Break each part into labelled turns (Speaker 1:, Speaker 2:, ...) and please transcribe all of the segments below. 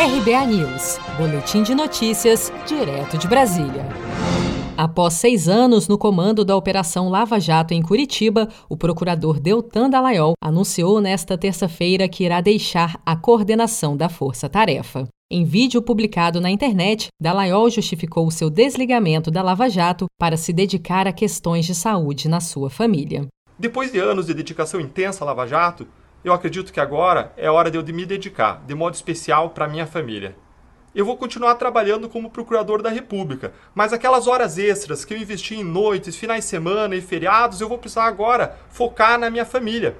Speaker 1: RBA News, Boletim de Notícias, direto de Brasília. Após seis anos no comando da Operação Lava Jato em Curitiba, o procurador Deltan Dallagnol anunciou nesta terça-feira que irá deixar a coordenação da Força Tarefa. Em vídeo publicado na internet, Dallagnol justificou o seu desligamento da Lava Jato para se dedicar a questões de saúde na sua família.
Speaker 2: Depois de anos de dedicação intensa à Lava Jato, eu acredito que agora é hora de eu me dedicar, de modo especial, para minha família eu vou continuar trabalhando como procurador da República, mas aquelas horas extras que eu investi em noites, finais de semana e feriados, eu vou precisar agora focar na minha família.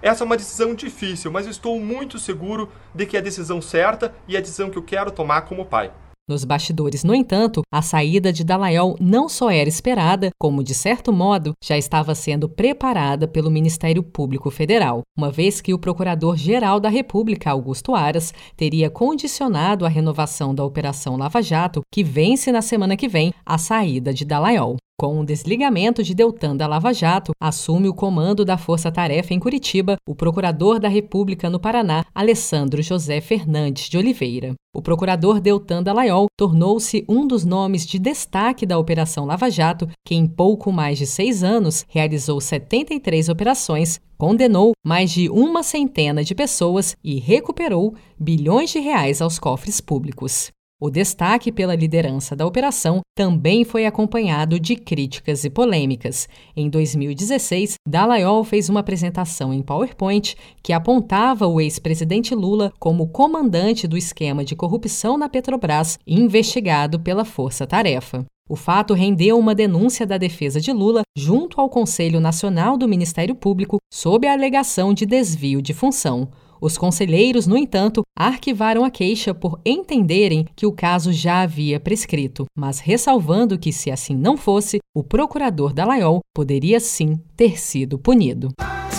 Speaker 2: Essa é uma decisão difícil, mas eu estou muito seguro de que é a decisão certa e a decisão que eu quero tomar como pai.
Speaker 1: Nos bastidores, no entanto, a saída de Dallagnol não só era esperada, como, de certo modo, já estava sendo preparada pelo Ministério Público Federal, uma vez que o Procurador-Geral da República, Augusto Aras, teria condicionado a renovação da Operação Lava Jato, que vence na semana que vem, a saída de Dallagnol. Com o desligamento de Deltan da Lava Jato, assume o comando da Força Tarefa em Curitiba o procurador da República no Paraná, Alessandro José Fernandes de Oliveira. O procurador Deltan Dallagnol tornou-se um dos nomes de destaque da Operação Lava Jato, que em pouco mais de seis anos realizou 73 operações, condenou mais de uma centena de pessoas e recuperou bilhões de reais aos cofres públicos. O destaque pela liderança da operação também foi acompanhado de críticas e polêmicas. Em 2016, Dallagnol fez uma apresentação em PowerPoint que apontava o ex-presidente Lula como comandante do esquema de corrupção na Petrobras, investigado pela Força Tarefa. O fato rendeu uma denúncia da defesa de Lula junto ao Conselho Nacional do Ministério Público sob a alegação de desvio de função. Os conselheiros, no entanto, arquivaram a queixa por entenderem que o caso já havia prescrito, mas ressalvando que, se assim não fosse, o procurador Dallagnol poderia sim ter sido punido.